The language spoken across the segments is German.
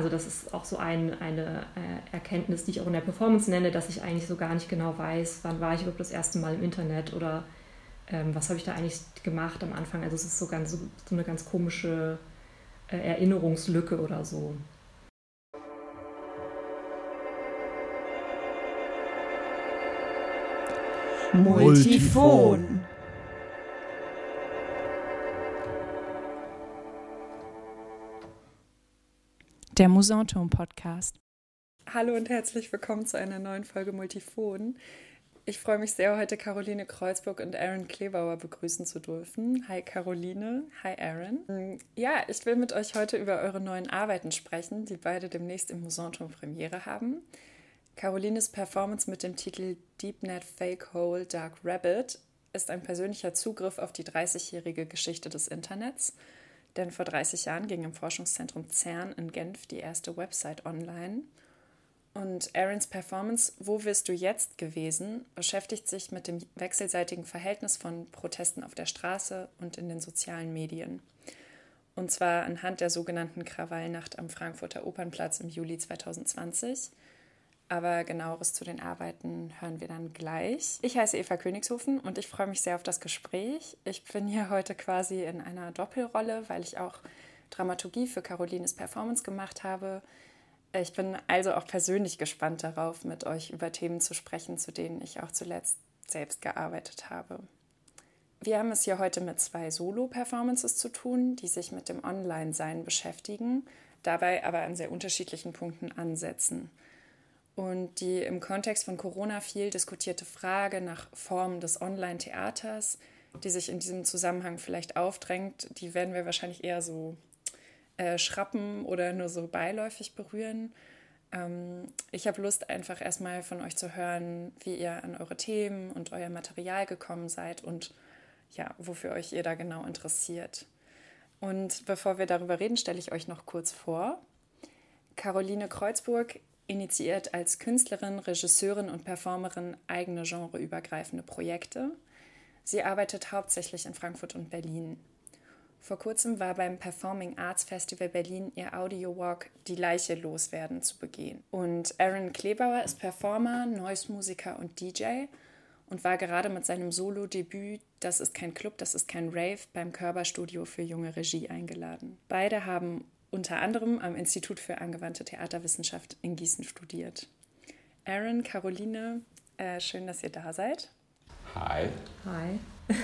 also das ist auch so ein, eine äh, Erkenntnis, die ich auch in der Performance nenne, dass ich eigentlich so gar nicht genau weiß, wann war ich überhaupt das erste Mal im Internet oder ähm, was habe ich da eigentlich gemacht am Anfang. Also es ist so, ganz, so, so eine ganz komische äh, Erinnerungslücke oder so. Multifon. Der Musanturm Podcast. Hallo und herzlich willkommen zu einer neuen Folge Multifon. Ich freue mich sehr, heute Caroline Kreuzburg und Aaron Klebauer begrüßen zu dürfen. Hi Caroline, hi Aaron. Ja, ich will mit euch heute über eure neuen Arbeiten sprechen, die beide demnächst im Musanturm Premiere haben. Carolines Performance mit dem Titel DeepNet Fake Hole Dark Rabbit ist ein persönlicher Zugriff auf die 30-jährige Geschichte des Internets. Denn vor 30 Jahren ging im Forschungszentrum CERN in Genf die erste Website online. Und Aarons Performance Wo wirst du jetzt gewesen beschäftigt sich mit dem wechselseitigen Verhältnis von Protesten auf der Straße und in den sozialen Medien. Und zwar anhand der sogenannten Krawallnacht am Frankfurter Opernplatz im Juli 2020 aber genaueres zu den Arbeiten hören wir dann gleich. Ich heiße Eva Königshofen und ich freue mich sehr auf das Gespräch. Ich bin hier heute quasi in einer Doppelrolle, weil ich auch Dramaturgie für Carolines Performance gemacht habe. Ich bin also auch persönlich gespannt darauf, mit euch über Themen zu sprechen, zu denen ich auch zuletzt selbst gearbeitet habe. Wir haben es hier heute mit zwei Solo-Performances zu tun, die sich mit dem Online-Sein beschäftigen, dabei aber an sehr unterschiedlichen Punkten ansetzen. Und die im Kontext von Corona viel diskutierte Frage nach Formen des Online-Theaters, die sich in diesem Zusammenhang vielleicht aufdrängt, die werden wir wahrscheinlich eher so äh, schrappen oder nur so beiläufig berühren. Ähm, ich habe Lust, einfach erstmal von euch zu hören, wie ihr an eure Themen und euer Material gekommen seid und ja, wofür euch ihr da genau interessiert. Und bevor wir darüber reden, stelle ich euch noch kurz vor. Caroline Kreuzburg initiiert als Künstlerin, Regisseurin und Performerin eigene genreübergreifende Projekte. Sie arbeitet hauptsächlich in Frankfurt und Berlin. Vor kurzem war beim Performing Arts Festival Berlin ihr Audio-Walk Die Leiche loswerden zu begehen. Und Aaron Klebauer ist Performer, Noise-Musiker und DJ und war gerade mit seinem Solo-Debüt Das ist kein Club, das ist kein Rave beim Körperstudio für junge Regie eingeladen. Beide haben unter anderem am Institut für angewandte Theaterwissenschaft in Gießen studiert. Aaron, Caroline, äh, schön, dass ihr da seid. Hi. Hi.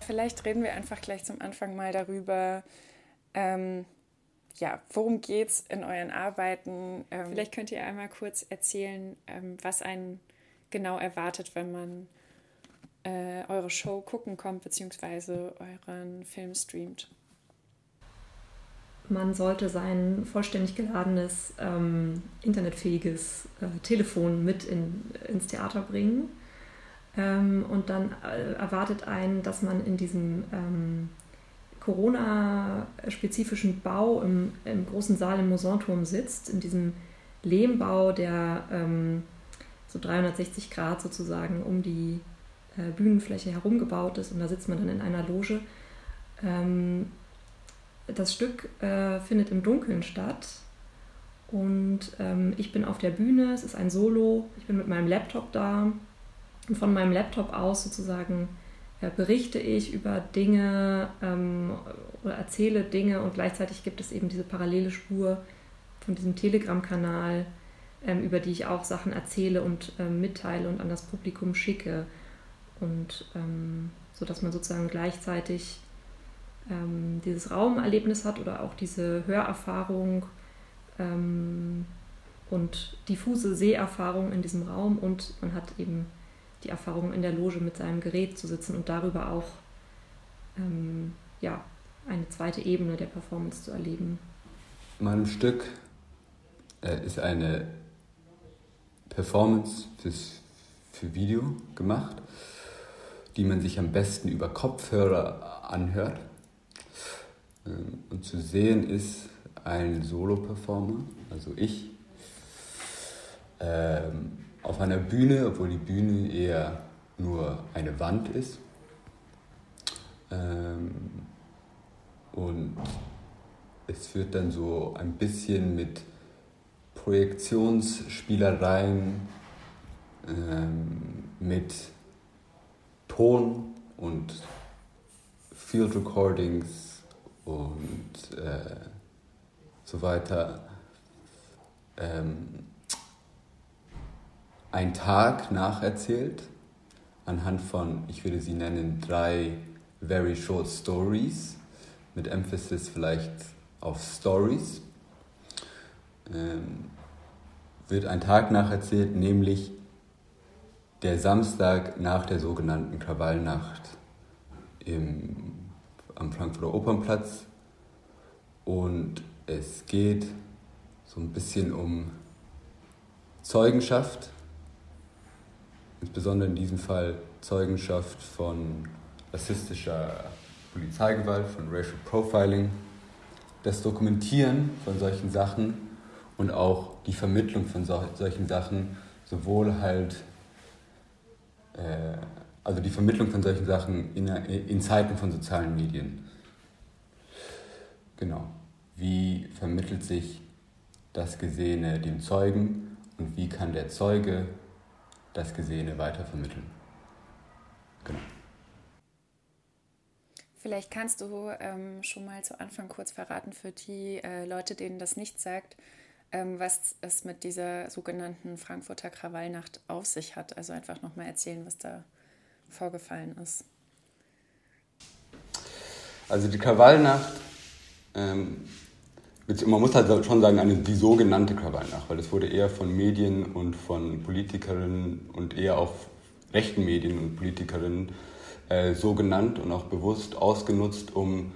Vielleicht reden wir einfach gleich zum Anfang mal darüber, ähm, ja, worum geht es in euren Arbeiten? Ähm, vielleicht könnt ihr einmal kurz erzählen, ähm, was einen genau erwartet, wenn man äh, eure Show gucken kommt, beziehungsweise euren Film streamt man sollte sein vollständig geladenes, ähm, internetfähiges äh, Telefon mit in, ins Theater bringen. Ähm, und dann äh, erwartet einen, dass man in diesem ähm, Corona-spezifischen Bau im, im, großen Saal im Musanturm sitzt, in diesem Lehmbau, der ähm, so 360 Grad sozusagen um die äh, Bühnenfläche herum gebaut ist. Und da sitzt man dann in einer Loge. Das Stück äh, findet im Dunkeln statt. Und ähm, ich bin auf der Bühne, es ist ein Solo, ich bin mit meinem Laptop da. Und von meinem Laptop aus sozusagen äh, berichte ich über Dinge ähm, oder erzähle Dinge und gleichzeitig gibt es eben diese parallele Spur von diesem Telegram-Kanal, ähm, über die ich auch Sachen erzähle und ähm, mitteile und an das Publikum schicke. Und ähm, so dass man sozusagen gleichzeitig ähm, dieses Raumerlebnis hat oder auch diese Hörerfahrung ähm, und diffuse Seherfahrung in diesem Raum und man hat eben die Erfahrung in der Loge mit seinem Gerät zu sitzen und darüber auch ähm, ja, eine zweite Ebene der Performance zu erleben. Mein Stück äh, ist eine Performance fürs, für Video gemacht, die man sich am besten über Kopfhörer anhört. Ähm, und zu sehen ist ein Solo-Performer, also ich, ähm, auf einer Bühne, obwohl die Bühne eher nur eine Wand ist. Ähm, und es wird dann so ein bisschen mit Projektionsspielereien, mit Ton und Field Recordings und äh, so weiter ähm, ein Tag nacherzählt anhand von, ich würde sie nennen, drei very short stories mit Emphasis vielleicht auf Stories. Ähm, wird ein Tag nacherzählt, nämlich der Samstag nach der sogenannten Krawallnacht im, am Frankfurter Opernplatz. Und es geht so ein bisschen um Zeugenschaft, insbesondere in diesem Fall Zeugenschaft von rassistischer Polizeigewalt, von Racial Profiling, das Dokumentieren von solchen Sachen und auch die Vermittlung von so, solchen Sachen, sowohl halt, äh, also die Vermittlung von solchen Sachen in, in Zeiten von sozialen Medien. Genau. Wie vermittelt sich das Gesehene dem Zeugen und wie kann der Zeuge das Gesehene weitervermitteln. Genau. Vielleicht kannst du ähm, schon mal zu Anfang kurz verraten für die äh, Leute, denen das nicht sagt, ähm, was es mit dieser sogenannten Frankfurter Krawallnacht auf sich hat. Also einfach nochmal erzählen, was da vorgefallen ist. Also die Krawallnacht ähm, man muss halt schon sagen, eine, die sogenannte Krawallnacht, weil es wurde eher von Medien und von Politikerinnen und eher auch rechten Medien und Politikerinnen äh, so genannt und auch bewusst ausgenutzt, um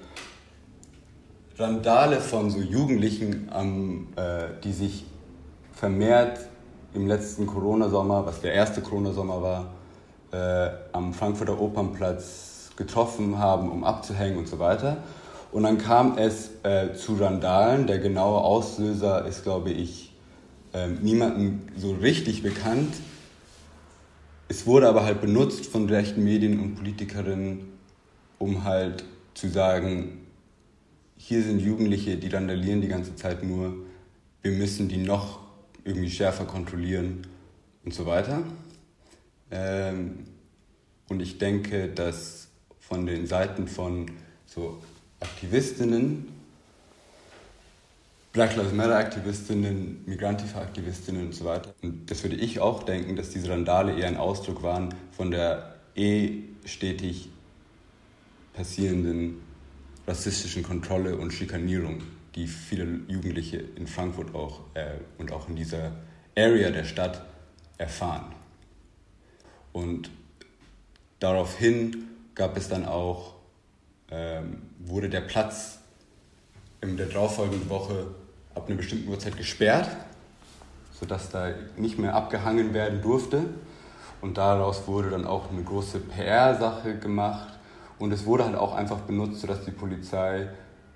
Randale von so Jugendlichen, ähm, äh, die sich vermehrt im letzten Corona-Sommer, was der erste Corona-Sommer war, äh, am Frankfurter Opernplatz getroffen haben, um abzuhängen und so weiter. Und dann kam es äh, zu Randalen. Der genaue Auslöser ist, glaube ich, äh, niemandem so richtig bekannt. Es wurde aber halt benutzt von rechten Medien und Politikerinnen, um halt zu sagen, hier sind Jugendliche, die randalieren die ganze Zeit nur, wir müssen die noch irgendwie schärfer kontrollieren und so weiter. Ähm, und ich denke, dass von den Seiten von so Aktivistinnen, Black Lives Matter Aktivistinnen, Migrantifa-Aktivistinnen und so weiter. Und das würde ich auch denken, dass diese Randale eher ein Ausdruck waren von der eh stetig passierenden rassistischen Kontrolle und Schikanierung, die viele Jugendliche in Frankfurt auch äh, und auch in dieser Area der Stadt erfahren. Und daraufhin gab es dann auch ähm, wurde der Platz in der darauffolgenden Woche ab einer bestimmten Uhrzeit gesperrt, sodass da nicht mehr abgehangen werden durfte. Und daraus wurde dann auch eine große PR-Sache gemacht. Und es wurde halt auch einfach benutzt, sodass die Polizei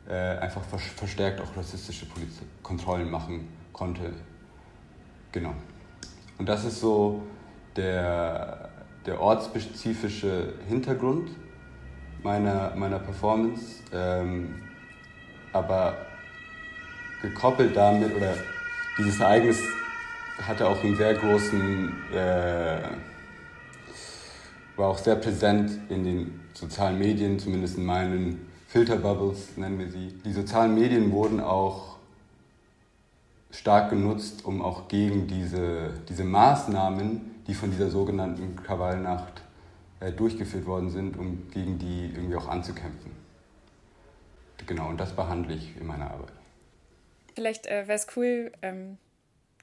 äh, einfach verstärkt auch rassistische Polizei Kontrollen machen konnte. Genau. Und das ist so der, der ortsspezifische Hintergrund meiner, meiner Performance. Ähm, aber gekoppelt damit, oder dieses Ereignis hatte auch einen sehr großen, äh, war auch sehr präsent in den sozialen Medien, zumindest in meinen Filterbubbles nennen wir sie. Die sozialen Medien wurden auch stark genutzt, um auch gegen diese, diese Maßnahmen, die von dieser sogenannten Krawallnacht äh, durchgeführt worden sind, um gegen die irgendwie auch anzukämpfen. Genau, und das behandle ich in meiner Arbeit. Vielleicht äh, wäre es cool, ähm,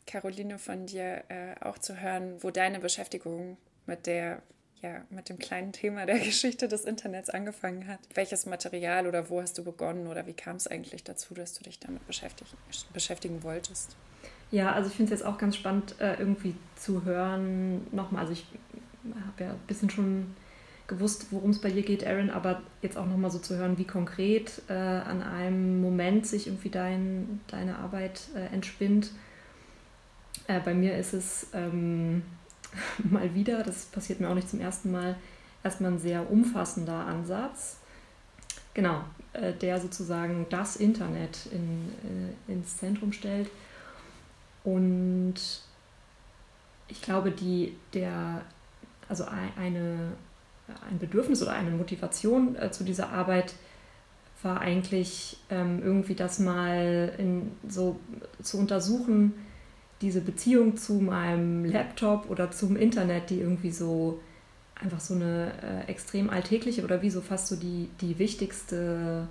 Caroline, von dir äh, auch zu hören, wo deine Beschäftigung mit der ja, mit dem kleinen Thema der Geschichte des Internets angefangen hat. Welches Material oder wo hast du begonnen oder wie kam es eigentlich dazu, dass du dich damit beschäftigen, beschäftigen wolltest? Ja, also ich finde es jetzt auch ganz spannend, äh, irgendwie zu hören. Nochmal, also ich habe ja ein bisschen schon gewusst, worum es bei dir geht, Aaron, aber jetzt auch nochmal so zu hören, wie konkret äh, an einem Moment sich irgendwie dein, deine Arbeit äh, entspinnt. Bei mir ist es ähm, mal wieder, das passiert mir auch nicht zum ersten Mal, erstmal ein sehr umfassender Ansatz. Genau, der sozusagen das Internet in, ins Zentrum stellt. Und ich glaube, die, der, also eine, ein Bedürfnis oder eine Motivation äh, zu dieser Arbeit war eigentlich ähm, irgendwie das mal in, so zu untersuchen, diese Beziehung zu meinem Laptop oder zum Internet, die irgendwie so einfach so eine äh, extrem alltägliche oder wie so fast so die, die wichtigste,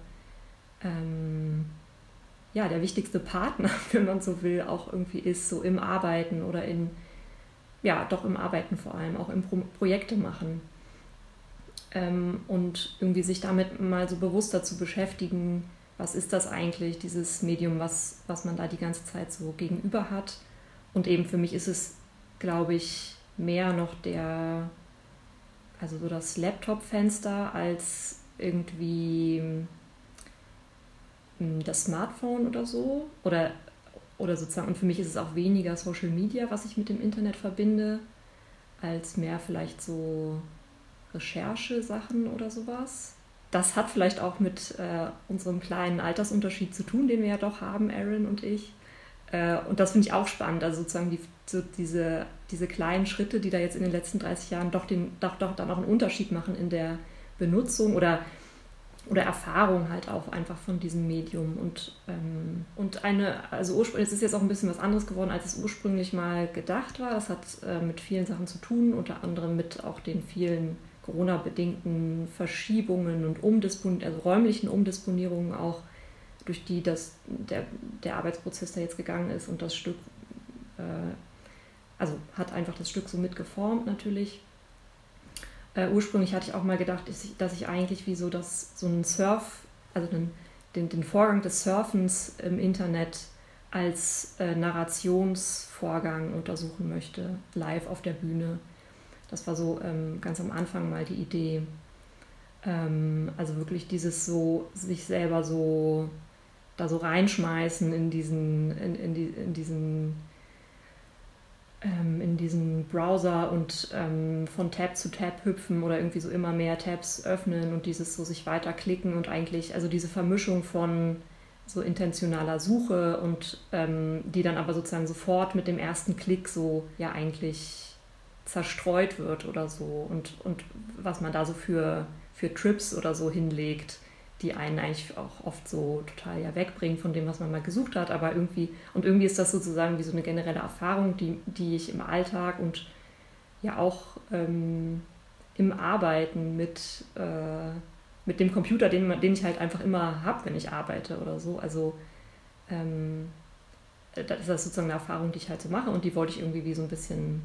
ähm, ja, der wichtigste Partner, wenn man so will, auch irgendwie ist, so im Arbeiten oder in, ja, doch im Arbeiten vor allem, auch im Pro Projekte machen. Ähm, und irgendwie sich damit mal so bewusster zu beschäftigen, was ist das eigentlich, dieses Medium, was, was man da die ganze Zeit so gegenüber hat. Und eben für mich ist es, glaube ich, mehr noch der, also so das Laptop-Fenster als irgendwie das Smartphone oder so. Oder, oder sozusagen, und für mich ist es auch weniger Social Media, was ich mit dem Internet verbinde, als mehr vielleicht so Recherche-Sachen oder sowas. Das hat vielleicht auch mit äh, unserem kleinen Altersunterschied zu tun, den wir ja doch haben, Aaron und ich. Äh, und das finde ich auch spannend, also sozusagen die, so diese, diese kleinen Schritte, die da jetzt in den letzten 30 Jahren doch, den, doch, doch dann auch einen Unterschied machen in der Benutzung oder, oder Erfahrung halt auch einfach von diesem Medium. Und, ähm, und eine, also ursprünglich, es ist jetzt auch ein bisschen was anderes geworden, als es ursprünglich mal gedacht war. Das hat äh, mit vielen Sachen zu tun, unter anderem mit auch den vielen Corona-bedingten Verschiebungen und Umdispon also räumlichen Umdisponierungen auch, durch die das, der, der Arbeitsprozess da jetzt gegangen ist und das Stück, äh, also hat einfach das Stück so mitgeformt natürlich. Äh, ursprünglich hatte ich auch mal gedacht, dass ich, dass ich eigentlich wie so, das, so einen Surf, also den, den, den Vorgang des Surfens im Internet als äh, Narrationsvorgang untersuchen möchte, live auf der Bühne das war so ähm, ganz am Anfang mal die Idee. Ähm, also wirklich dieses so, sich selber so da so reinschmeißen in diesen, in, in, die, in diesen ähm, in diesen Browser und ähm, von Tab zu Tab hüpfen oder irgendwie so immer mehr Tabs öffnen und dieses so sich weiterklicken und eigentlich, also diese Vermischung von so intentionaler Suche und ähm, die dann aber sozusagen sofort mit dem ersten Klick so ja eigentlich zerstreut wird oder so und, und was man da so für, für Trips oder so hinlegt, die einen eigentlich auch oft so total ja wegbringen von dem, was man mal gesucht hat, aber irgendwie, und irgendwie ist das sozusagen wie so eine generelle Erfahrung, die, die ich im Alltag und ja auch ähm, im Arbeiten mit, äh, mit dem Computer, den, den ich halt einfach immer habe, wenn ich arbeite oder so. Also ähm, das ist sozusagen eine Erfahrung, die ich halt so mache und die wollte ich irgendwie wie so ein bisschen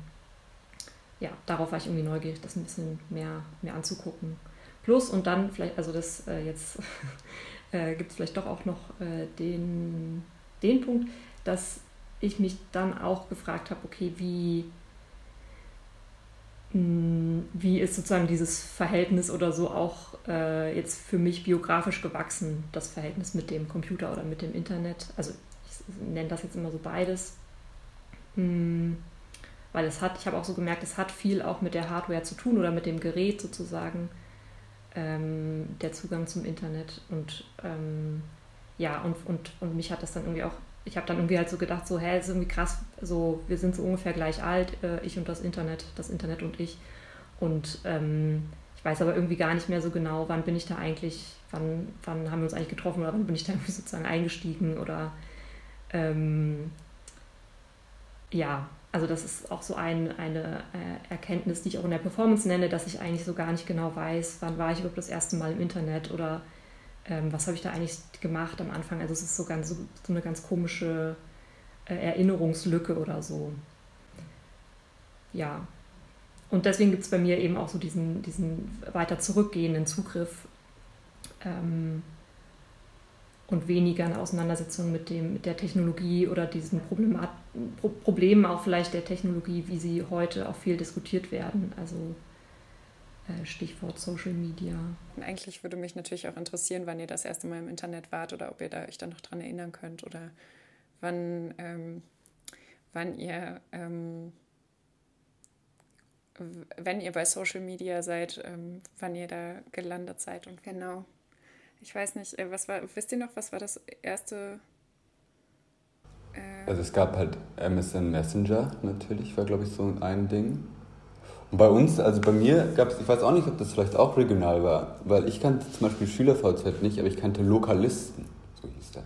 ja, darauf war ich irgendwie neugierig, das ein bisschen mehr, mehr anzugucken. Plus und dann vielleicht, also das äh, jetzt äh, gibt es vielleicht doch auch noch äh, den, den Punkt, dass ich mich dann auch gefragt habe, okay, wie, mh, hm, wie ist sozusagen dieses Verhältnis oder so auch äh, jetzt für mich biografisch gewachsen, das Verhältnis mit dem Computer oder mit dem Internet. Also ich nenne das jetzt immer so beides. Mh, hm, weil es hat, ich habe auch so gemerkt, es hat viel auch mit der Hardware zu tun oder mit dem Gerät sozusagen, ähm, der Zugang zum Internet und ähm, ja, und, und, und mich hat das dann irgendwie auch, ich habe dann irgendwie halt so gedacht, so, hä, ist irgendwie krass, so, wir sind so ungefähr gleich alt, äh, ich und das Internet, das Internet und ich. Und ähm, ich weiß aber irgendwie gar nicht mehr so genau, wann bin ich da eigentlich, wann, wann haben wir uns eigentlich getroffen oder wann bin ich da irgendwie sozusagen eingestiegen oder ähm, ja, also das ist auch so ein, eine äh, Erkenntnis, die ich auch in der Performance nenne, dass ich eigentlich so gar nicht genau weiß, wann war ich überhaupt das erste Mal im Internet oder ähm, was habe ich da eigentlich gemacht am Anfang. Also es ist so, ganz, so, eine ganz komische äh, Erinnerungslücke oder so. Ja. Und deswegen gibt es bei mir eben auch so diesen, diesen weiter zurückgehenden Zugriff. Ähm, und weniger eine Auseinandersetzung mit, dem, mit der Technologie oder diesen Problemat Pro Problemen auch vielleicht der Technologie, wie sie heute auch viel diskutiert werden. Also äh, Stichwort Social Media. Eigentlich würde mich natürlich auch interessieren, wann ihr das erste Mal im Internet wart oder ob ihr da euch da noch dran erinnern könnt oder wann, ähm, wann ihr ähm, wenn ihr bei Social Media seid, ähm, wann ihr da gelandet seid und genau. ich weiß nicht, äh, was war, wisst ihr noch, was war das erste? Also es gab halt MSN Messenger natürlich, war glaube ich so ein Ding. Und bei uns, also bei mir gab es, ich weiß auch nicht, ob das vielleicht auch regional war, weil ich kannte zum Beispiel SchülerVZ nicht, aber ich kannte Lokalisten, so hieß das.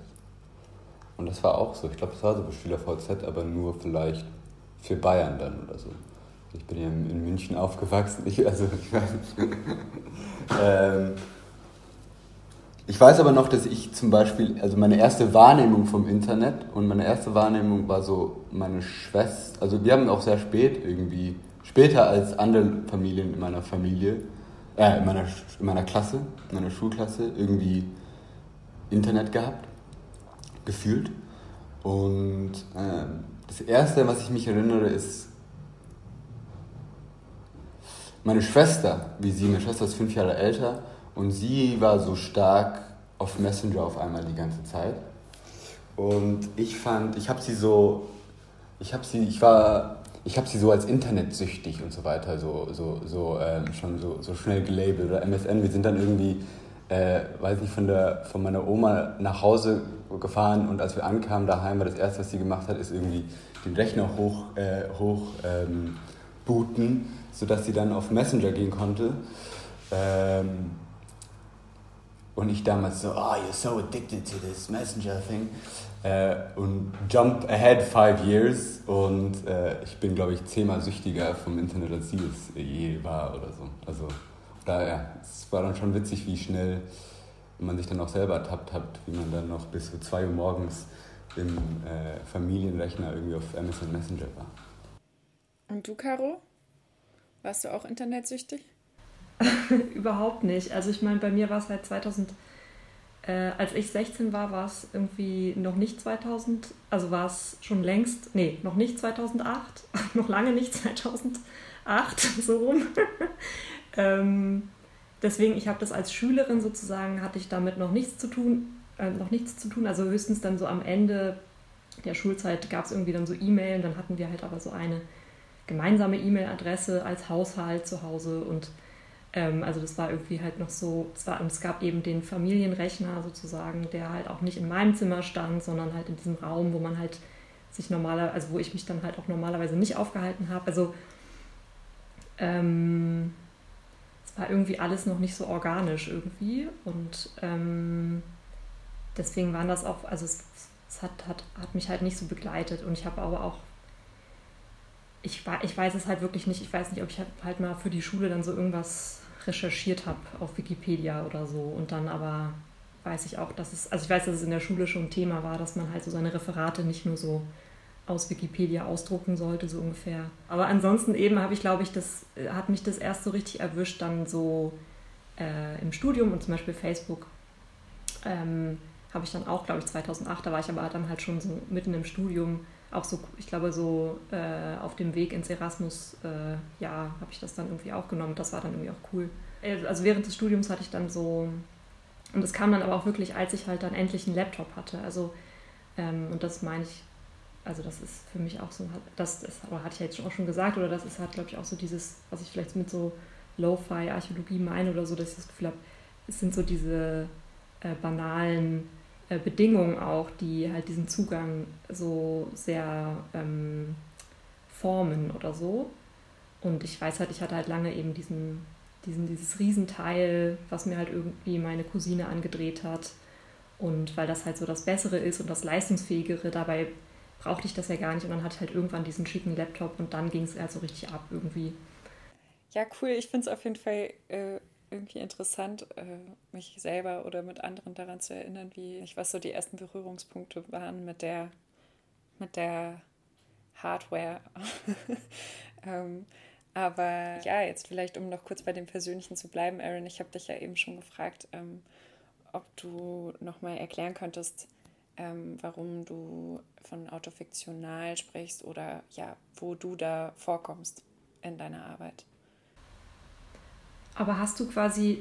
Und das war auch so, ich glaube, das war so bei SchülerVZ, aber nur vielleicht für Bayern dann oder so. Ich bin ja in München aufgewachsen, ich, also ich weiß nicht. ähm, ich weiß aber noch, dass ich zum Beispiel, also meine erste Wahrnehmung vom Internet und meine erste Wahrnehmung war so meine Schwester, also wir haben auch sehr spät irgendwie, später als andere Familien in meiner Familie, äh, in meiner, in meiner Klasse, in meiner Schulklasse irgendwie Internet gehabt, gefühlt. Und äh, das erste, was ich mich erinnere, ist meine Schwester, wie sie, meine Schwester ist fünf Jahre älter und sie war so stark auf Messenger auf einmal die ganze Zeit. Und ich fand, ich habe sie so, ich habe sie, ich war, ich habe sie so als internetsüchtig und so weiter so, so, so ähm, schon so, so schnell gelabelt oder MSN. Wir sind dann irgendwie, äh, weiß nicht, von, der, von meiner Oma nach Hause gefahren und als wir ankamen daheim, war das erste, was sie gemacht hat, ist irgendwie den Rechner hoch, äh, hoch ähm, booten, sodass sie dann auf Messenger gehen konnte. Ähm, und ich damals so, oh, you're so addicted to this messenger thing. Äh, und jump ahead five years und äh, ich bin, glaube ich, zehnmal süchtiger vom Internet, als sie es je war oder so. Also daher, es war dann schon witzig, wie schnell man sich dann auch selber ertappt hat, wie man dann noch bis zu zwei Uhr morgens im äh, Familienrechner irgendwie auf Amazon Messenger war. Und du, Caro? Warst du auch internetsüchtig? Überhaupt nicht. Also ich meine, bei mir war es halt 2000, äh, als ich 16 war, war es irgendwie noch nicht 2000, also war es schon längst, nee, noch nicht 2008, noch lange nicht 2008, so rum. ähm, deswegen, ich habe das als Schülerin sozusagen, hatte ich damit noch nichts zu tun, äh, noch nichts zu tun, also höchstens dann so am Ende der Schulzeit gab es irgendwie dann so E-Mail und dann hatten wir halt aber so eine gemeinsame E-Mail-Adresse als Haushalt zu Hause und also das war irgendwie halt noch so, es, war, und es gab eben den Familienrechner sozusagen, der halt auch nicht in meinem Zimmer stand, sondern halt in diesem Raum, wo man halt sich normaler, also wo ich mich dann halt auch normalerweise nicht aufgehalten habe. Also ähm, es war irgendwie alles noch nicht so organisch irgendwie und ähm, deswegen waren das auch, also es, es hat, hat, hat mich halt nicht so begleitet und ich habe aber auch ich, ich weiß es halt wirklich nicht. Ich weiß nicht, ob ich halt mal für die Schule dann so irgendwas recherchiert habe auf Wikipedia oder so. Und dann aber weiß ich auch, dass es, also ich weiß, dass es in der Schule schon Thema war, dass man halt so seine Referate nicht nur so aus Wikipedia ausdrucken sollte, so ungefähr. Aber ansonsten eben habe ich, glaube ich, das hat mich das erst so richtig erwischt, dann so äh, im Studium und zum Beispiel Facebook ähm, habe ich dann auch, glaube ich, 2008, da war ich aber dann halt schon so mitten im Studium, auch so, ich glaube, so äh, auf dem Weg ins Erasmus, äh, ja, habe ich das dann irgendwie auch genommen. Das war dann irgendwie auch cool. Äh, also während des Studiums hatte ich dann so, und das kam dann aber auch wirklich, als ich halt dann endlich einen Laptop hatte. Also, ähm, und das meine ich, also das ist für mich auch so, das, das aber hatte ich jetzt auch schon gesagt, oder das ist halt, glaube ich, auch so dieses, was ich vielleicht mit so Lo-Fi-Archäologie meine oder so, dass ich das Gefühl habe, es sind so diese äh, banalen äh, Bedingungen auch, die halt diesen Zugang so sehr ähm, formen oder so. Und ich weiß halt, ich hatte halt lange eben diesen, diesen, dieses Riesenteil, was mir halt irgendwie meine Cousine angedreht hat. Und weil das halt so das Bessere ist und das Leistungsfähigere, dabei brauchte ich das ja gar nicht. Und dann hatte ich halt irgendwann diesen schicken Laptop und dann ging es halt so richtig ab irgendwie. Ja, cool. Ich finde es auf jeden Fall äh, irgendwie interessant, äh, mich selber oder mit anderen daran zu erinnern, wie ich was so die ersten Berührungspunkte waren mit der mit der Hardware. ähm, aber ja, jetzt vielleicht, um noch kurz bei dem Persönlichen zu bleiben, Aaron, ich habe dich ja eben schon gefragt, ähm, ob du nochmal erklären könntest, ähm, warum du von autofiktional sprichst oder ja, wo du da vorkommst in deiner Arbeit. Aber hast du quasi,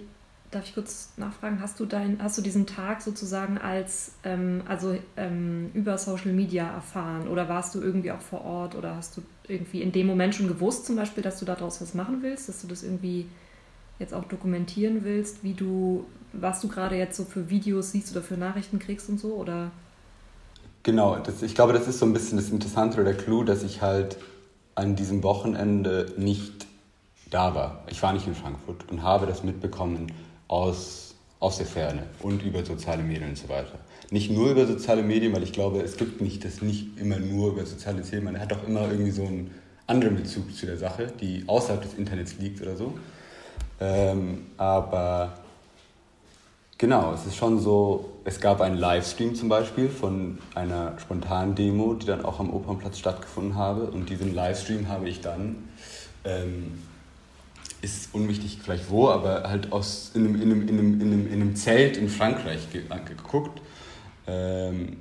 darf ich kurz nachfragen, hast du dein, hast du diesen Tag sozusagen als ähm, also ähm, über Social Media erfahren oder warst du irgendwie auch vor Ort oder hast du irgendwie in dem Moment schon gewusst, zum Beispiel, dass du daraus was machen willst, dass du das irgendwie jetzt auch dokumentieren willst, wie du was du gerade jetzt so für Videos siehst oder für Nachrichten kriegst und so? Oder? Genau, das, ich glaube, das ist so ein bisschen das Interessante oder der Clou, dass ich halt an diesem Wochenende nicht da war. Ich war nicht in Frankfurt und habe das mitbekommen aus, aus der Ferne und über soziale Medien und so weiter. Nicht nur über soziale Medien, weil ich glaube, es gibt nicht das nicht immer nur über soziale Medien. Man hat auch immer irgendwie so einen anderen Bezug zu der Sache, die außerhalb des Internets liegt oder so. Ähm, aber genau, es ist schon so, es gab einen Livestream zum Beispiel von einer spontanen Demo, die dann auch am Opernplatz stattgefunden habe. Und diesen Livestream habe ich dann, ähm, ist unwichtig vielleicht wo, aber halt aus, in, einem, in, einem, in, einem, in, einem, in einem Zelt in Frankreich ge geguckt. Ähm,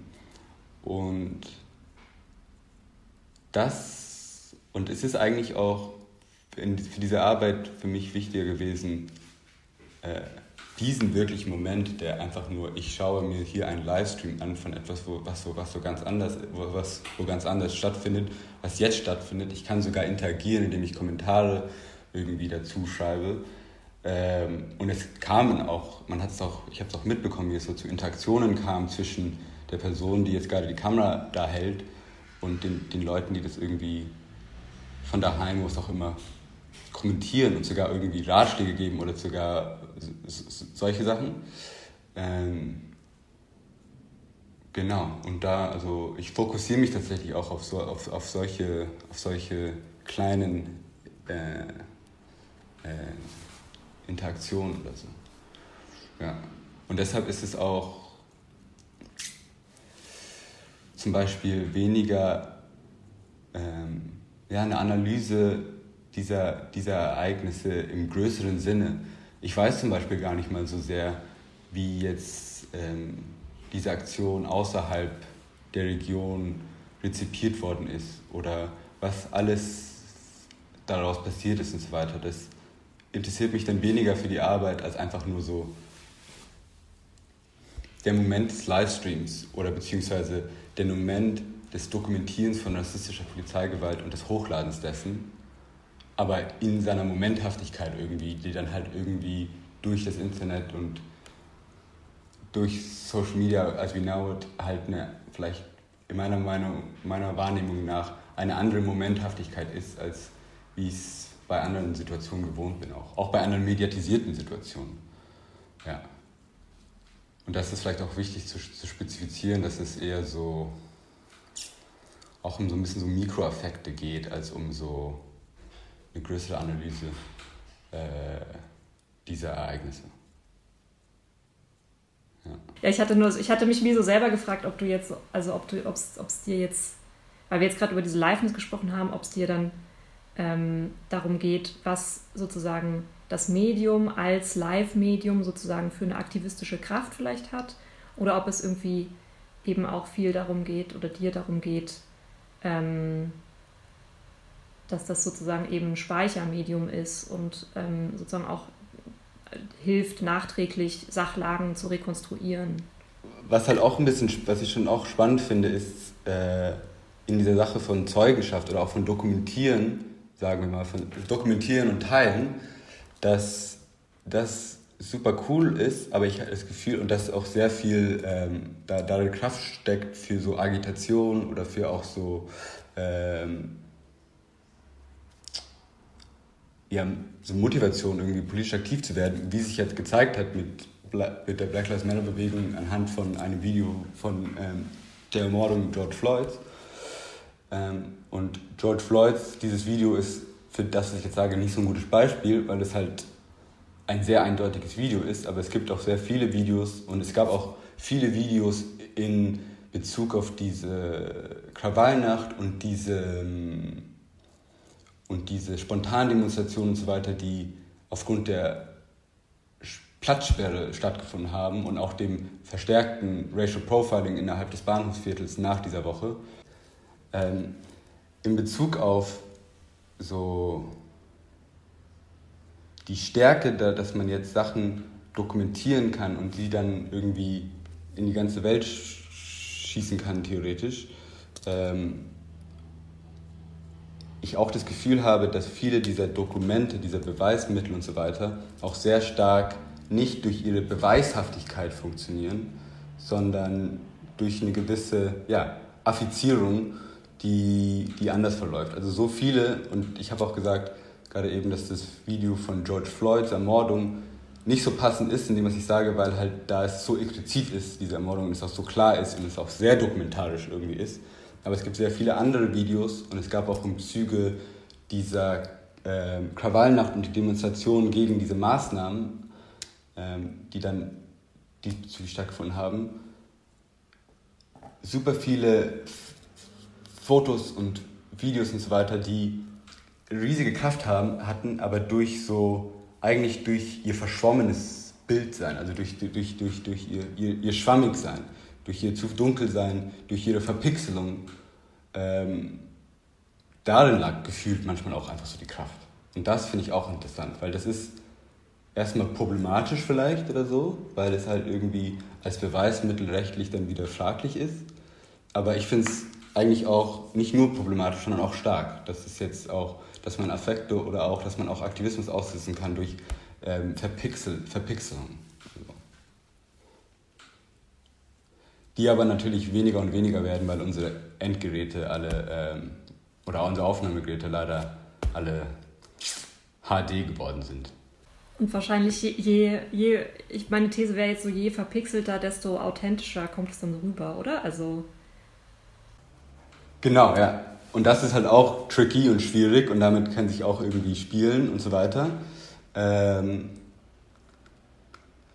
und das, und es ist eigentlich auch in, für diese Arbeit für mich wichtiger gewesen, äh, diesen wirklichen Moment, der einfach nur, ich schaue mir hier einen Livestream an von etwas, wo, was, so, was so ganz anders, wo, was, wo ganz anders stattfindet, was jetzt stattfindet. Ich kann sogar interagieren, indem ich Kommentare irgendwie dazu schreibe. Ähm, und es kamen auch, man hat es auch, ich habe es auch mitbekommen, wie es so zu Interaktionen kam zwischen der Person, die jetzt gerade die Kamera da hält und den, den Leuten, die das irgendwie von daheim, wo es auch immer kommentieren und sogar irgendwie Ratschläge geben oder sogar solche Sachen. Ähm, genau, und da, also ich fokussiere mich tatsächlich auch auf, so, auf, auf, solche, auf solche kleinen äh, äh, Interaktionen oder so. Ja. Und deshalb ist es auch zum Beispiel weniger ähm, ja, eine Analyse dieser, dieser Ereignisse im größeren Sinne. Ich weiß zum Beispiel gar nicht mal so sehr, wie jetzt ähm, diese Aktion außerhalb der Region rezipiert worden ist oder was alles daraus passiert ist und so weiter. Das interessiert mich dann weniger für die Arbeit als einfach nur so der Moment des Livestreams oder beziehungsweise der Moment des Dokumentierens von rassistischer Polizeigewalt und des Hochladens dessen aber in seiner Momenthaftigkeit irgendwie, die dann halt irgendwie durch das Internet und durch Social Media, as we know it, halt eine, vielleicht in meiner Meinung, meiner Wahrnehmung nach eine andere Momenthaftigkeit ist, als wie es bei anderen Situationen gewohnt bin, auch. Auch bei anderen mediatisierten Situationen. Ja. Und das ist vielleicht auch wichtig zu, zu spezifizieren, dass es eher so auch um so ein bisschen so Mikroeffekte geht, als um so eine größere Analyse äh, dieser Ereignisse. Ja. ja, ich hatte nur, ich hatte mich mir so selber gefragt, ob du jetzt, also ob du, ob es dir jetzt, weil wir jetzt gerade über diese Liveness gesprochen haben, ob es dir dann ähm, darum geht, was sozusagen das Medium als Live-Medium sozusagen für eine aktivistische Kraft vielleicht hat, oder ob es irgendwie eben auch viel darum geht oder dir darum geht, ähm, dass das sozusagen eben ein Speichermedium ist und ähm, sozusagen auch hilft, nachträglich Sachlagen zu rekonstruieren. Was halt auch ein bisschen, was ich schon auch spannend finde, ist äh, in dieser Sache von Zeugenschaft oder auch von Dokumentieren, sagen wir mal, von Dokumentieren und Teilen, dass das super cool ist, aber ich habe das Gefühl, und dass auch sehr viel ähm, da, darin Kraft steckt für so Agitation oder für auch so ähm, ja, so Motivation, irgendwie politisch aktiv zu werden, wie sich jetzt gezeigt hat mit, mit der Black Lives Matter Bewegung anhand von einem Video von ähm, der Ermordung George Floyds. Ähm, und George Floyds, dieses Video ist für das, was ich jetzt sage, nicht so ein gutes Beispiel, weil es halt ein sehr eindeutiges Video ist, aber es gibt auch sehr viele Videos und es gab auch viele Videos in Bezug auf diese Krawallnacht und diese ähm, und diese Spontandemonstrationen und so weiter, die aufgrund der Platzsperre stattgefunden haben und auch dem verstärkten Racial Profiling innerhalb des Bahnhofsviertels nach dieser Woche, ähm, in Bezug auf so die Stärke, da, dass man jetzt Sachen dokumentieren kann und die dann irgendwie in die ganze Welt schießen kann, theoretisch, ähm, ich auch das Gefühl habe, dass viele dieser Dokumente, dieser Beweismittel und so weiter auch sehr stark nicht durch ihre Beweishaftigkeit funktionieren, sondern durch eine gewisse ja, Affizierung, die, die anders verläuft. Also so viele, und ich habe auch gesagt, gerade eben, dass das Video von George Floyds Ermordung nicht so passend ist, in dem, was ich sage, weil halt da es so explizit ist, diese Ermordung, und es auch so klar ist und es auch sehr dokumentarisch irgendwie ist. Aber es gibt sehr viele andere Videos und es gab auch im Züge dieser äh, Krawallnacht und die Demonstrationen gegen diese Maßnahmen, ähm, die dann diesbezüglich stattgefunden haben, super viele Fotos und Videos und so weiter, die riesige Kraft haben, hatten, aber durch so, eigentlich durch ihr verschwommenes Bild sein, also durch, durch, durch, durch ihr, ihr, ihr schwammig sein, durch ihr zu dunkel sein, durch ihre Verpixelung, ähm, darin lag gefühlt manchmal auch einfach so die Kraft. Und das finde ich auch interessant, weil das ist erstmal problematisch vielleicht oder so, weil es halt irgendwie als Beweismittel rechtlich dann wieder fraglich ist. Aber ich finde es eigentlich auch nicht nur problematisch, sondern auch stark. Das ist jetzt auch, dass man Affekte oder auch, dass man auch Aktivismus auslösen kann durch ähm, Verpixel, Verpixelung. Die aber natürlich weniger und weniger werden, weil unsere Endgeräte alle ähm, oder unsere Aufnahmegeräte leider alle HD geworden sind. Und wahrscheinlich je, je, je ich meine These wäre jetzt so, je verpixelter, desto authentischer kommt es dann rüber, oder? Also Genau, ja. Und das ist halt auch tricky und schwierig und damit kann sich auch irgendwie spielen und so weiter. Ähm,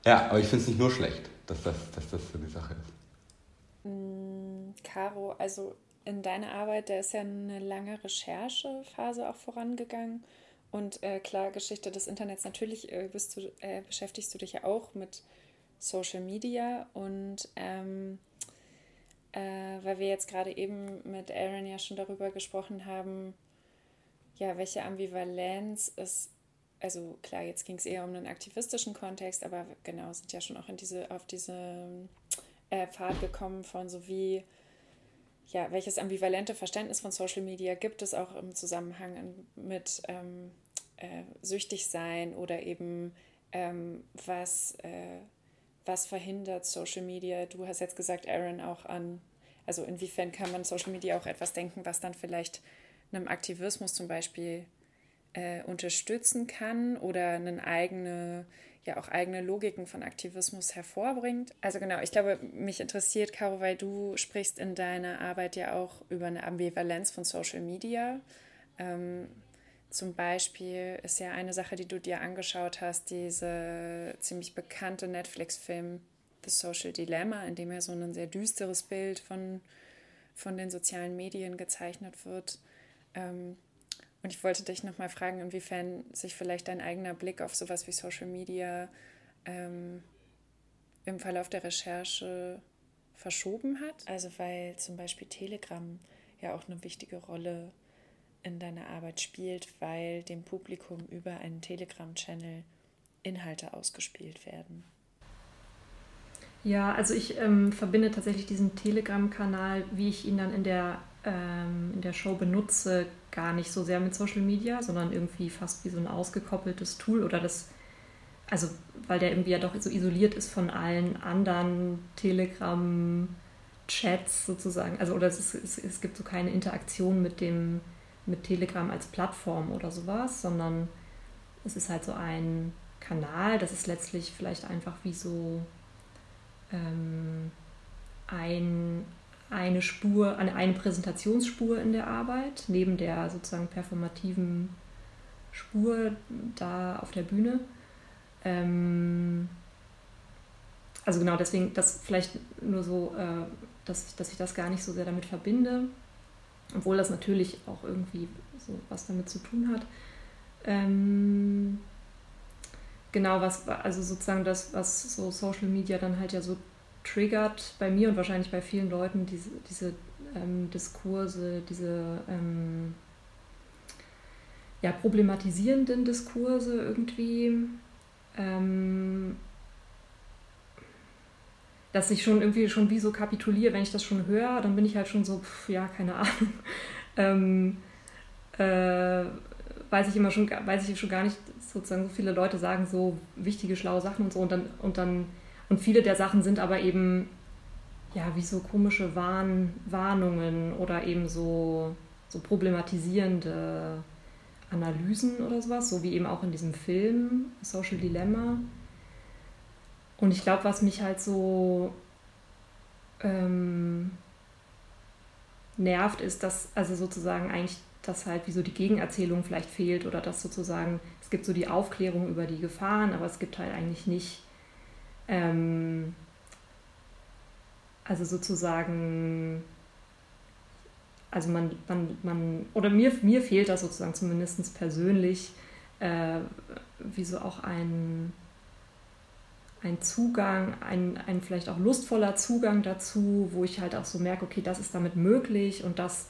ja, aber ich finde es nicht nur schlecht, dass das, dass das so die Sache ist. Mm, Caro, also in deiner Arbeit, da ist ja eine lange Recherchephase auch vorangegangen. Und äh, klar, Geschichte des Internets, natürlich äh, du, äh, beschäftigst du dich ja auch mit Social Media und ähm, äh, weil wir jetzt gerade eben mit Aaron ja schon darüber gesprochen haben, ja, welche Ambivalenz es, also klar, jetzt ging es eher um einen aktivistischen Kontext, aber genau, sind ja schon auch in diese, auf diese äh, Pfad gekommen von so wie, ja, welches ambivalente Verständnis von Social Media gibt es auch im Zusammenhang mit ähm, äh, süchtig sein oder eben ähm, was äh, was verhindert Social Media? Du hast jetzt gesagt, Aaron, auch an, also inwiefern kann man Social Media auch etwas denken, was dann vielleicht einem Aktivismus zum Beispiel äh, unterstützen kann oder eine eigene, ja auch eigene Logiken von Aktivismus hervorbringt. Also genau, ich glaube, mich interessiert, Caro, weil du sprichst in deiner Arbeit ja auch über eine Ambivalenz von Social Media. Ähm, zum Beispiel ist ja eine Sache, die du dir angeschaut hast, diese ziemlich bekannte Netflix-Film The Social Dilemma, in dem ja so ein sehr düsteres Bild von, von den sozialen Medien gezeichnet wird. Ähm, und ich wollte dich nochmal fragen, inwiefern sich vielleicht dein eigener Blick auf sowas wie Social Media ähm, im Verlauf der Recherche verschoben hat. Also weil zum Beispiel Telegram ja auch eine wichtige Rolle in deiner Arbeit spielt, weil dem Publikum über einen Telegram-Channel Inhalte ausgespielt werden. Ja, also ich ähm, verbinde tatsächlich diesen Telegram-Kanal, wie ich ihn dann in der, ähm, in der Show benutze, gar nicht so sehr mit Social Media, sondern irgendwie fast wie so ein ausgekoppeltes Tool oder das, also weil der irgendwie ja doch so isoliert ist von allen anderen Telegram-Chats sozusagen. Also oder es, ist, es, es gibt so keine Interaktion mit dem mit Telegram als Plattform oder sowas, sondern es ist halt so ein Kanal, das ist letztlich vielleicht einfach wie so ähm, ein, eine Spur, eine, eine Präsentationsspur in der Arbeit, neben der sozusagen performativen Spur da auf der Bühne. Ähm, also genau, deswegen, das vielleicht nur so, äh, dass, dass ich das gar nicht so sehr damit verbinde. Obwohl das natürlich auch irgendwie so was damit zu tun hat. Ähm, genau, was, also sozusagen das, was so Social Media dann halt ja so triggert bei mir und wahrscheinlich bei vielen Leuten, diese, diese ähm, Diskurse, diese ähm, ja, problematisierenden Diskurse irgendwie. Ähm, dass ich schon irgendwie schon wie so kapituliere, wenn ich das schon höre, dann bin ich halt schon so, pff, ja, keine Ahnung. ähm, äh, weiß ich immer schon, weiß ich schon gar nicht, sozusagen so viele Leute sagen so wichtige, schlaue Sachen und so und dann, und dann, und viele der Sachen sind aber eben, ja, wie so komische Warn, Warnungen oder eben so, so problematisierende Analysen oder sowas, so wie eben auch in diesem Film Social Dilemma. Und ich glaube, was mich halt so ähm, nervt, ist, dass also sozusagen eigentlich dass halt wie so die Gegenerzählung vielleicht fehlt oder dass sozusagen, es gibt so die Aufklärung über die Gefahren, aber es gibt halt eigentlich nicht, ähm, also sozusagen, also man, man, man oder mir, mir fehlt das sozusagen zumindest persönlich, äh, wie so auch ein, ein Zugang, ein, ein vielleicht auch lustvoller Zugang dazu, wo ich halt auch so merke, okay, das ist damit möglich und das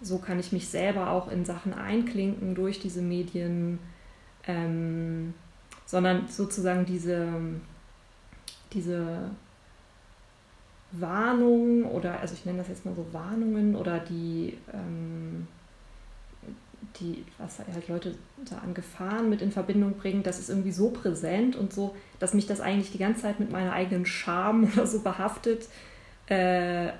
so kann ich mich selber auch in Sachen einklinken durch diese Medien, ähm, sondern sozusagen diese, diese Warnung oder, also ich nenne das jetzt mal so Warnungen oder die, ähm, die, was halt Leute da an Gefahren mit in Verbindung bringen, das ist irgendwie so präsent und so, dass mich das eigentlich die ganze Zeit mit meiner eigenen Scham oder so behaftet. Äh, äh,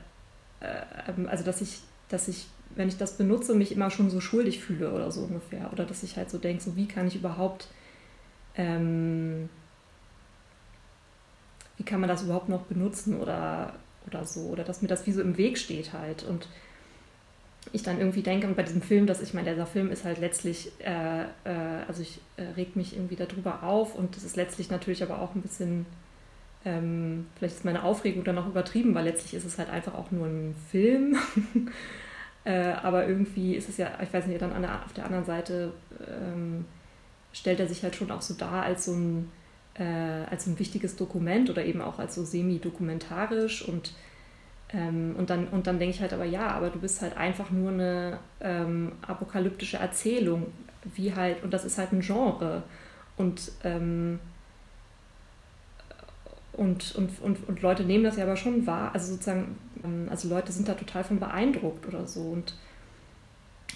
also dass ich, dass ich wenn ich das benutze, mich immer schon so schuldig fühle oder so ungefähr. Oder dass ich halt so denke, so wie kann ich überhaupt, ähm, wie kann man das überhaupt noch benutzen oder, oder so. Oder dass mir das wie so im Weg steht halt. Und ich dann irgendwie denke, und bei diesem Film, dass ich meine, dieser Film ist halt letztlich, äh, äh, also ich äh, reg mich irgendwie darüber auf und das ist letztlich natürlich aber auch ein bisschen, ähm, vielleicht ist meine Aufregung dann noch übertrieben, weil letztlich ist es halt einfach auch nur ein Film. Äh, aber irgendwie ist es ja, ich weiß nicht, dann an der, auf der anderen Seite ähm, stellt er sich halt schon auch so dar als so ein, äh, als ein wichtiges Dokument oder eben auch als so semi-dokumentarisch und ähm, und dann, und dann denke ich halt aber, ja, aber du bist halt einfach nur eine ähm, apokalyptische Erzählung, wie halt, und das ist halt ein Genre. Und ähm, und, und, und, und Leute nehmen das ja aber schon wahr. Also sozusagen, also Leute sind da total von beeindruckt oder so. Und,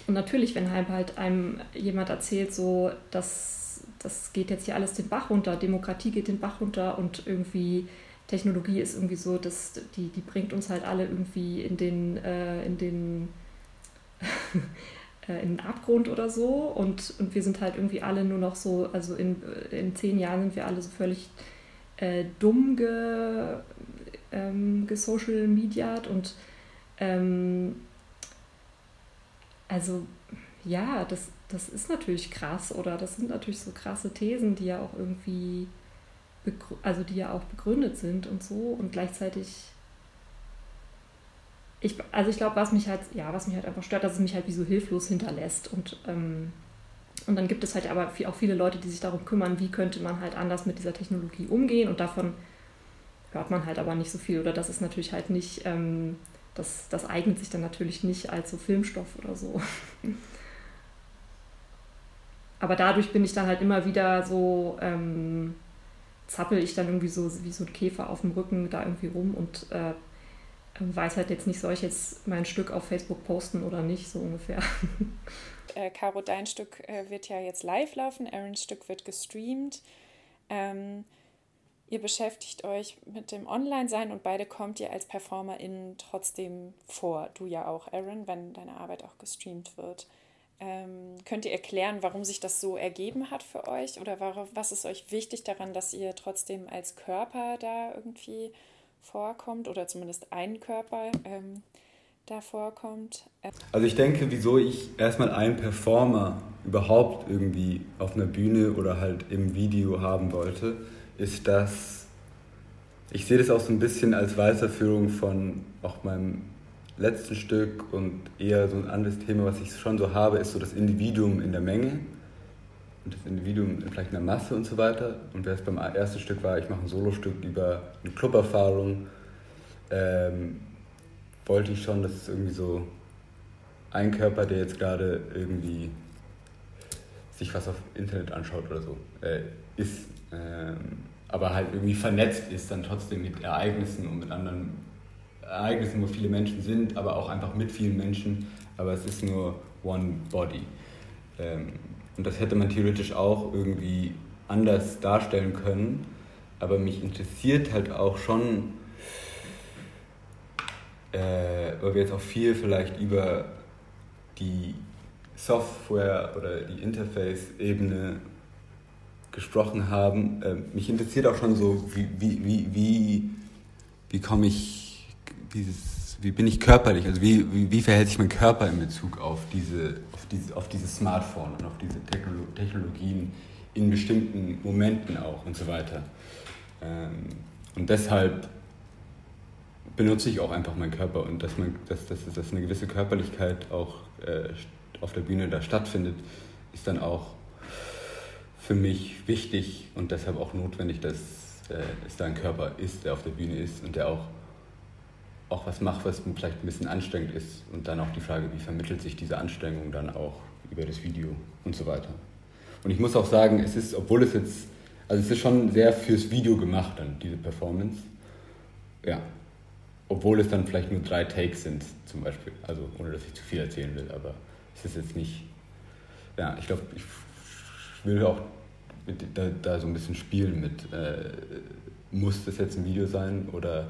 und natürlich, wenn halt, halt einem jemand erzählt, so, dass das geht jetzt hier alles den Bach runter, Demokratie geht den Bach runter und irgendwie Technologie ist irgendwie so, dass die, die bringt uns halt alle irgendwie in den, äh, in den äh, in den Abgrund oder so und, und wir sind halt irgendwie alle nur noch so, also in, in zehn Jahren sind wir alle so völlig äh, dumm ge, ähm, gesocial mediat und ähm, also ja, das, das ist natürlich krass oder das sind natürlich so krasse Thesen, die ja auch irgendwie, also die ja auch begründet sind und so und gleichzeitig ich, also ich glaube, was mich halt, ja, was mich halt einfach stört, dass es mich halt wie so hilflos hinterlässt und ähm, und dann gibt es halt aber auch viele Leute, die sich darum kümmern, wie könnte man halt anders mit dieser Technologie umgehen. Und davon hört man halt aber nicht so viel. Oder das ist natürlich halt nicht, ähm, das, das eignet sich dann natürlich nicht als so Filmstoff oder so. aber dadurch bin ich dann halt immer wieder so, ähm, zappel ich dann irgendwie so wie so ein Käfer auf dem Rücken da irgendwie rum und äh, weiß halt jetzt nicht, soll ich jetzt mein Stück auf Facebook posten oder nicht, so ungefähr. äh, Caro, dein Stück äh, wird ja jetzt live laufen, Aarons Stück wird gestreamt. Ähm, ihr beschäftigt euch mit dem Online-Sein und beide kommt ihr als PerformerInnen trotzdem vor. Du ja auch, Aaron, wenn deine Arbeit auch gestreamt wird. Ähm, könnt ihr erklären, warum sich das so ergeben hat für euch oder warum, was ist euch wichtig daran, dass ihr trotzdem als Körper da irgendwie vorkommt oder zumindest ein Körper? Ähm, da vorkommt? Also ich denke, wieso ich erstmal einen Performer überhaupt irgendwie auf einer Bühne oder halt im Video haben wollte, ist, dass ich sehe das auch so ein bisschen als Weiterführung von auch meinem letzten Stück und eher so ein anderes Thema, was ich schon so habe, ist so das Individuum in der Menge und das Individuum vielleicht in der Masse und so weiter. Und das beim ersten Stück war, ich mache ein Solostück über eine Cluberfahrung. Ähm, wollte ich schon, dass es irgendwie so ein Körper, der jetzt gerade irgendwie sich was auf Internet anschaut oder so, äh, ist, aber halt irgendwie vernetzt ist dann trotzdem mit Ereignissen und mit anderen Ereignissen, wo viele Menschen sind, aber auch einfach mit vielen Menschen, aber es ist nur one body. Ähm, Und das hätte man theoretisch auch irgendwie anders darstellen können. Aber mich interessiert halt auch schon, äh, weil wir jetzt auch viel vielleicht über die Software oder die Interface-Ebene gesprochen haben. Äh, mich interessiert auch schon so, wie, wie, wie, wie, wie komme ich, dieses, wie bin ich körperlich, also wie, wie, wie verhält sich mein Körper in Bezug auf diese, auf diese, auf dieses Smartphone und auf diese Technologien in bestimmten Momenten auch und so weiter. Ähm, und deshalb benutze ich auch einfach meinen Körper und dass, man, dass, dass, dass eine gewisse Körperlichkeit auch äh, auf der Bühne da stattfindet, ist dann auch für mich wichtig und deshalb auch notwendig, dass äh, es da ein Körper ist, der auf der Bühne ist und der auch, auch was macht, was vielleicht ein bisschen anstrengend ist. Und dann auch die Frage, wie vermittelt sich diese Anstrengung dann auch über das Video und so weiter. Und ich muss auch sagen, es ist, obwohl es jetzt, also es ist schon sehr fürs Video gemacht dann, diese Performance. Ja. Obwohl es dann vielleicht nur drei Takes sind, zum Beispiel. Also ohne dass ich zu viel erzählen will, aber es ist jetzt nicht. Ja, ich glaube, ich will auch da, da, so ein bisschen spielen mit, äh, muss das jetzt ein Video sein oder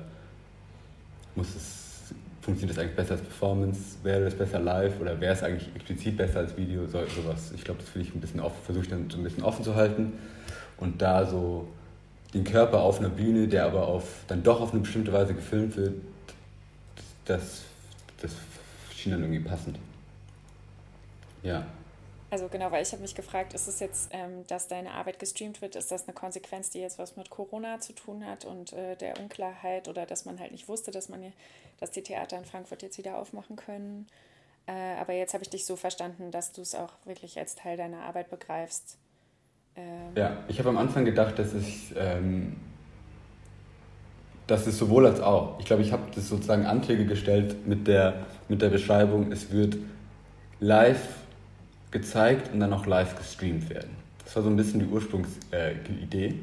muss es, funktioniert das eigentlich besser als Performance? Wäre das besser live oder wäre es eigentlich explizit besser als Video? So, sowas. Ich glaube, das ich ein bisschen offen, versuche ich dann so ein bisschen offen zu halten und da so den Körper auf einer Bühne, der aber auf, dann doch auf eine bestimmte Weise gefilmt wird, das, das schien dann irgendwie passend. Ja. Also genau, weil ich habe mich gefragt, ist es jetzt, ähm, dass deine Arbeit gestreamt wird, ist das eine Konsequenz, die jetzt was mit Corona zu tun hat und äh, der Unklarheit oder dass man halt nicht wusste, dass man dass die Theater in Frankfurt jetzt wieder aufmachen können. Äh, aber jetzt habe ich dich so verstanden, dass du es auch wirklich als Teil deiner Arbeit begreifst. Ähm ja, ich habe am Anfang gedacht, dass es, ähm, dass es sowohl als auch. Ich glaube, ich habe das sozusagen Anträge gestellt mit der, mit der Beschreibung, es wird live gezeigt und dann auch live gestreamt werden. Das war so ein bisschen die Ursprungsidee äh,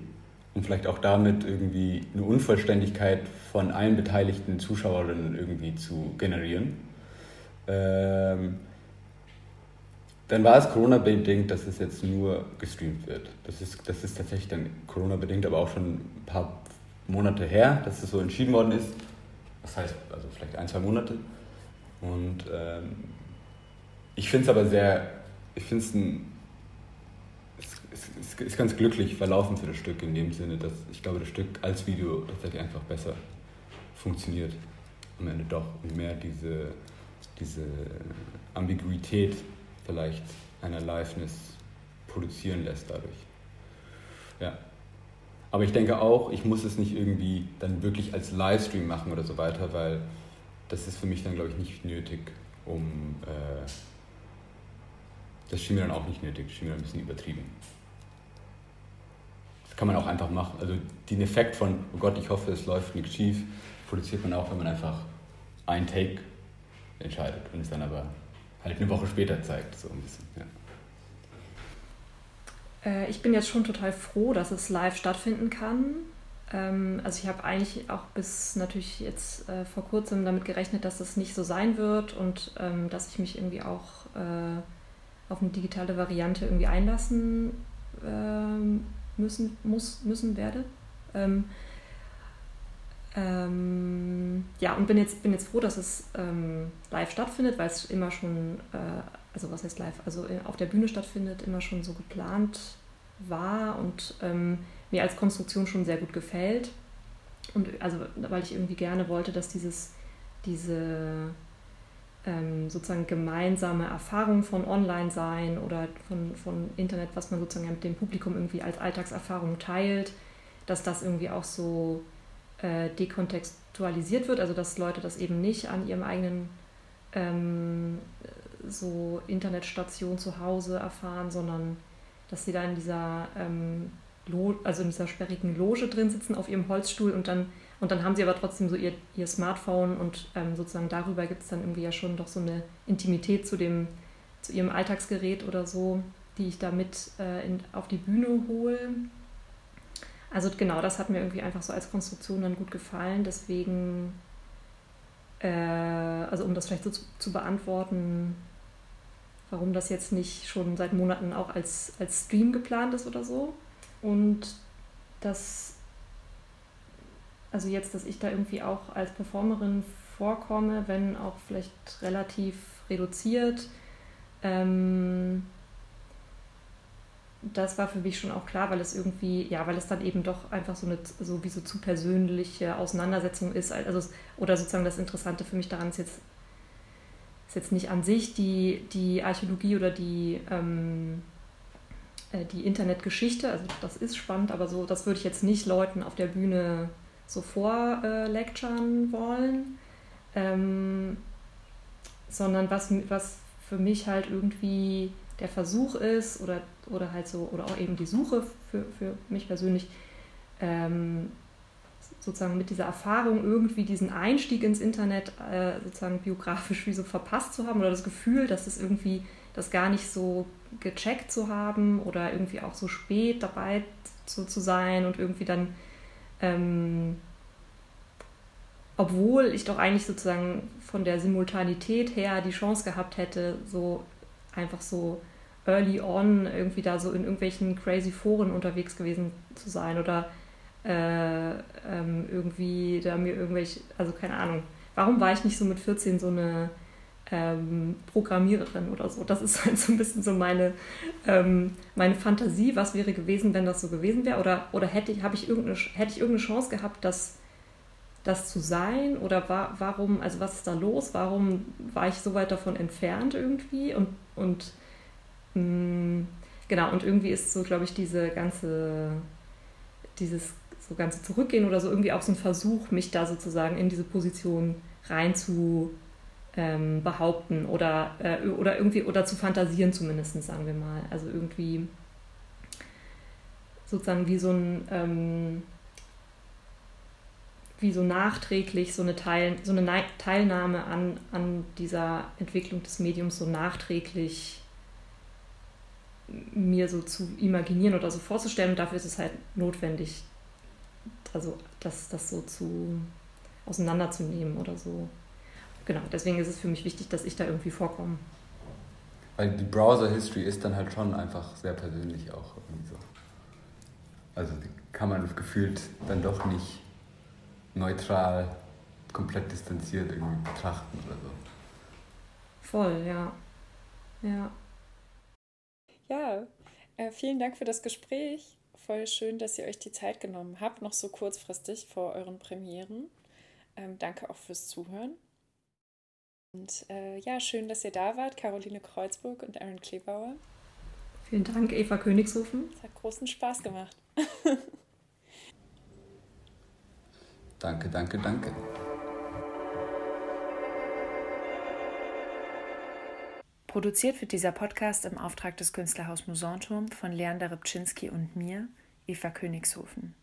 und vielleicht auch damit irgendwie eine Unvollständigkeit von allen beteiligten Zuschauerinnen irgendwie zu generieren. Ähm, dann war es Corona-bedingt, dass es jetzt nur gestreamt wird. Das ist, das ist tatsächlich dann Corona-bedingt, aber auch schon ein paar Monate her, dass es so entschieden worden ist. Das heißt, also vielleicht ein, zwei Monate. Und ähm, ich finde es aber sehr, ich finde es ein, es, ist ganz glücklich verlaufen für das Stück in dem Sinne, dass ich glaube, das Stück als Video tatsächlich einfach besser funktioniert am Ende doch und mehr diese, diese Ambiguität vielleicht einer Liveness produzieren lässt dadurch. Ja. Aber ich denke auch, ich muss es nicht irgendwie dann wirklich als Livestream machen oder so weiter, weil das ist für mich dann, glaube ich, nicht nötig, um. Äh, das schien mir dann auch nicht nötig, das schien mir ein bisschen übertrieben. Das kann man auch einfach machen. Also den Effekt von, oh Gott, ich hoffe, es läuft nichts schief, produziert man auch, wenn man einfach ein Take entscheidet und es dann aber halt eine Woche später zeigt, so ein bisschen. Ja. Äh, ich bin jetzt schon total froh, dass es live stattfinden kann. Ähm, also ich habe eigentlich auch bis natürlich jetzt äh, vor kurzem damit gerechnet, dass es nicht so sein wird und ähm, dass ich mich irgendwie auch äh, auf eine digitale Variante irgendwie einlassen ähm, müssen, muss, müssen werde. Ähm, ähm, ja, und bin jetzt, bin jetzt froh, dass es ähm, live stattfindet, weil es immer schon, äh, also was heißt live, also auf der Bühne stattfindet, immer schon so geplant war und ähm, mir als Konstruktion schon sehr gut gefällt. Und also, weil ich irgendwie gerne wollte, dass dieses, diese ähm, sozusagen gemeinsame Erfahrung von Online-Sein oder von, von Internet, was man sozusagen mit dem Publikum irgendwie als Alltagserfahrung teilt, dass das irgendwie auch so äh, dekontextualisiert wird, also dass Leute das eben nicht an ihrem eigenen ähm, so Internetstation zu Hause erfahren, sondern dass sie da in dieser, ähm, also in dieser sperrigen Loge drin sitzen auf ihrem Holzstuhl und dann, und dann haben sie aber trotzdem so ihr, ihr Smartphone und ähm, sozusagen darüber gibt es dann irgendwie ja schon doch so eine Intimität zu dem, zu ihrem Alltagsgerät oder so, die ich da mit äh, in, auf die Bühne hole. Also genau, das hat mir irgendwie einfach so als Konstruktion dann gut gefallen. Deswegen, äh, also um das vielleicht so zu, zu beantworten, warum das jetzt nicht schon seit Monaten auch als, als Stream geplant ist oder so. Und das, also jetzt, dass ich da irgendwie auch als Performerin vorkomme, wenn auch vielleicht relativ reduziert. Ähm, das war für mich schon auch klar, weil es irgendwie, ja, weil es dann eben doch einfach so eine so wie so zu persönliche Auseinandersetzung ist. Also, oder sozusagen das Interessante für mich daran ist jetzt, ist jetzt nicht an sich die, die Archäologie oder die, ähm, äh, die Internetgeschichte. Also das ist spannend, aber so, das würde ich jetzt nicht Leuten auf der Bühne so vorlecturen äh, wollen. Ähm, sondern was, was für mich halt irgendwie der Versuch ist oder, oder halt so, oder auch eben die Suche für, für mich persönlich, ähm, sozusagen mit dieser Erfahrung irgendwie diesen Einstieg ins Internet äh, sozusagen biografisch wie so verpasst zu haben oder das Gefühl, dass es irgendwie das gar nicht so gecheckt zu haben oder irgendwie auch so spät dabei zu, zu sein und irgendwie dann, ähm, obwohl ich doch eigentlich sozusagen von der Simultanität her die Chance gehabt hätte, so einfach so early on irgendwie da so in irgendwelchen crazy Foren unterwegs gewesen zu sein oder äh, ähm, irgendwie da mir irgendwelche, also keine Ahnung, warum war ich nicht so mit 14 so eine ähm, Programmiererin oder so? Das ist halt so ein bisschen so meine, ähm, meine Fantasie, was wäre gewesen, wenn das so gewesen wäre oder, oder hätte ich, ich irgendeine, hätte ich irgendeine Chance gehabt, das, das zu sein oder war, warum, also was ist da los? Warum war ich so weit davon entfernt irgendwie und, und Mm, genau, und irgendwie ist so, glaube ich, diese ganze, dieses so ganze Zurückgehen oder so irgendwie auch so ein Versuch, mich da sozusagen in diese Position rein zu ähm, behaupten oder, äh, oder irgendwie oder zu fantasieren zumindest, sagen wir mal. Also irgendwie sozusagen wie so ein ähm, wie so nachträglich so eine, Teil, so eine Teilnahme an, an dieser Entwicklung des Mediums so nachträglich mir so zu imaginieren oder so vorzustellen. Und dafür ist es halt notwendig, also das, das so zu auseinanderzunehmen oder so. Genau, deswegen ist es für mich wichtig, dass ich da irgendwie vorkomme. Weil die Browser-History ist dann halt schon einfach sehr persönlich auch irgendwie so. Also die kann man gefühlt dann doch nicht neutral, komplett distanziert irgendwie betrachten oder so. Voll, ja. Ja. Ja, äh, vielen Dank für das Gespräch. Voll schön, dass ihr euch die Zeit genommen habt, noch so kurzfristig vor euren Premieren. Ähm, danke auch fürs Zuhören. Und äh, ja, schön, dass ihr da wart, Caroline Kreuzburg und Aaron Klebauer. Vielen Dank, Eva Königshofen. Es hat großen Spaß gemacht. danke, danke, danke. Produziert wird dieser Podcast im Auftrag des Künstlerhaus Musanturm von Leander Rybczynski und mir, Eva Königshofen.